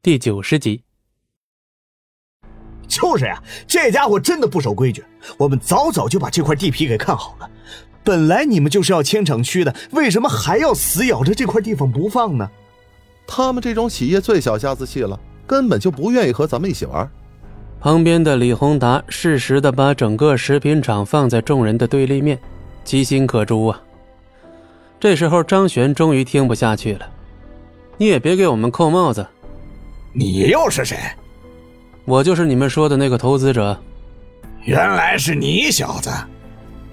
第九十集。就是呀，这家伙真的不守规矩。我们早早就把这块地皮给看好了。本来你们就是要迁厂区的，为什么还要死咬着这块地方不放呢？他们这种企业最小家子气了，根本就不愿意和咱们一起玩。旁边的李宏达适时的把整个食品厂放在众人的对立面，其心可诛啊。这时候，张璇终于听不下去了：“你也别给我们扣帽子。你又是谁？我就是你们说的那个投资者。原来是你小子！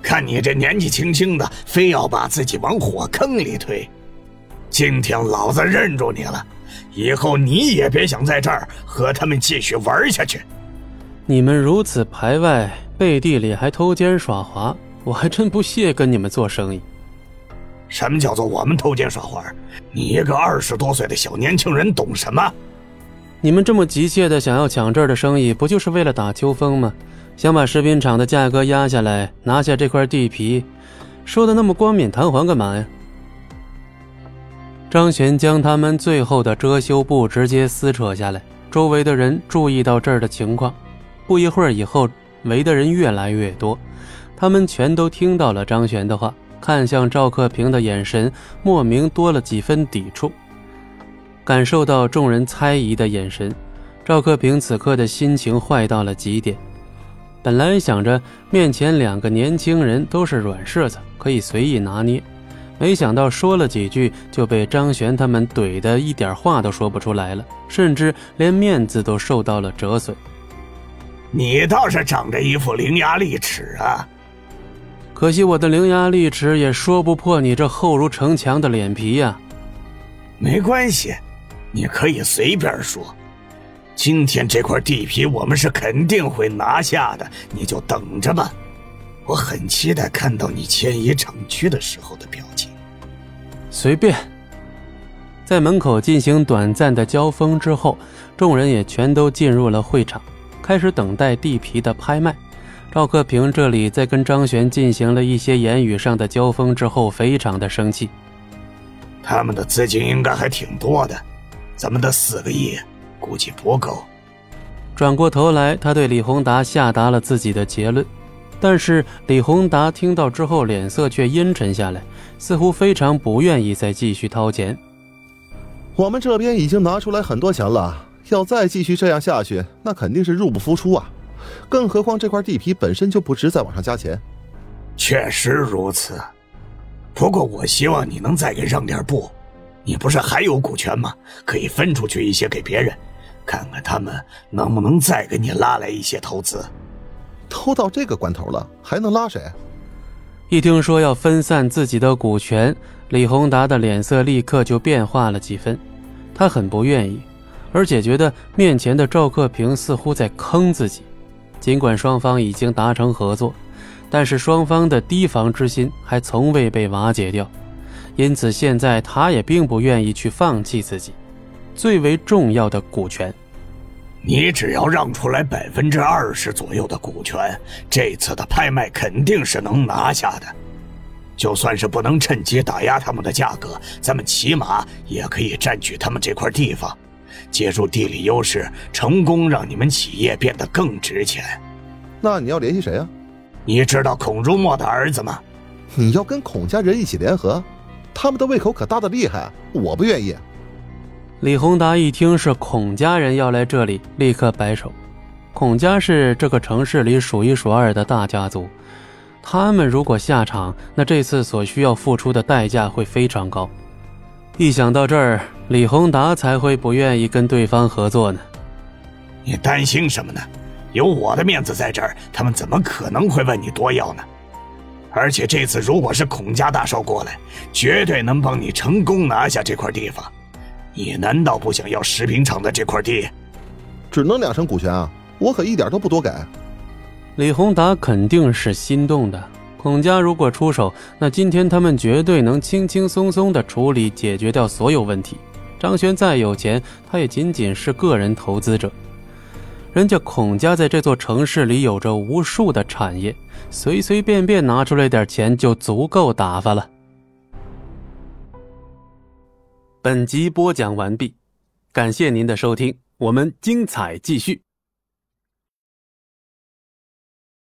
看你这年纪轻轻的，非要把自己往火坑里推。今天老子认住你了，以后你也别想在这儿和他们继续玩下去。你们如此排外，背地里还偷奸耍滑，我还真不屑跟你们做生意。”什么叫做我们偷奸耍滑？你一个二十多岁的小年轻人懂什么？你们这么急切的想要抢这儿的生意，不就是为了打秋风吗？想把食品厂的价格压下来，拿下这块地皮，说的那么冠冕堂皇干嘛呀？张璇将他们最后的遮羞布直接撕扯下来，周围的人注意到这儿的情况，不一会儿以后，围的人越来越多，他们全都听到了张璇的话。看向赵克平的眼神莫名多了几分抵触，感受到众人猜疑的眼神，赵克平此刻的心情坏到了极点。本来想着面前两个年轻人都是软柿子，可以随意拿捏，没想到说了几句就被张璇他们怼的一点话都说不出来了，甚至连面子都受到了折损。你倒是长着一副伶牙俐齿啊！可惜我的伶牙俐齿也说不破你这厚如城墙的脸皮呀。没关系，你可以随便说。今天这块地皮我们是肯定会拿下的，你就等着吧。我很期待看到你迁移厂区的时候的表情。随便。在门口进行短暂的交锋之后，众人也全都进入了会场，开始等待地皮的拍卖。赵克平这里在跟张璇进行了一些言语上的交锋之后，非常的生气。他们的资金应该还挺多的，咱们的四个亿估计不够。转过头来，他对李宏达下达了自己的结论，但是李宏达听到之后，脸色却阴沉下来，似乎非常不愿意再继续掏钱。我们这边已经拿出来很多钱了，要再继续这样下去，那肯定是入不敷出啊。更何况这块地皮本身就不值再往上加钱。确实如此，不过我希望你能再给让点步。你不是还有股权吗？可以分出去一些给别人，看看他们能不能再给你拉来一些投资。都到这个关头了，还能拉谁？一听说要分散自己的股权，李宏达的脸色立刻就变化了几分。他很不愿意，而且觉得面前的赵克平似乎在坑自己。尽管双方已经达成合作，但是双方的提防之心还从未被瓦解掉，因此现在他也并不愿意去放弃自己最为重要的股权。你只要让出来百分之二十左右的股权，这次的拍卖肯定是能拿下的。就算是不能趁机打压他们的价格，咱们起码也可以占据他们这块地方。借助地理优势，成功让你们企业变得更值钱。那你要联系谁啊？你知道孔如墨的儿子吗？你要跟孔家人一起联合？他们的胃口可大的厉害，我不愿意。李宏达一听是孔家人要来这里，立刻摆手。孔家是这个城市里数一数二的大家族，他们如果下场，那这次所需要付出的代价会非常高。一想到这儿，李宏达才会不愿意跟对方合作呢。你担心什么呢？有我的面子在这儿，他们怎么可能会问你多要呢？而且这次如果是孔家大少过来，绝对能帮你成功拿下这块地方。你难道不想要食品厂的这块地？只能两成股权啊！我可一点都不多给。李宏达肯定是心动的。孔家如果出手，那今天他们绝对能轻轻松松的处理解决掉所有问题。张轩再有钱，他也仅仅是个人投资者。人家孔家在这座城市里有着无数的产业，随随便便拿出来点钱就足够打发了。本集播讲完毕。感谢您的收听，我们精彩继续。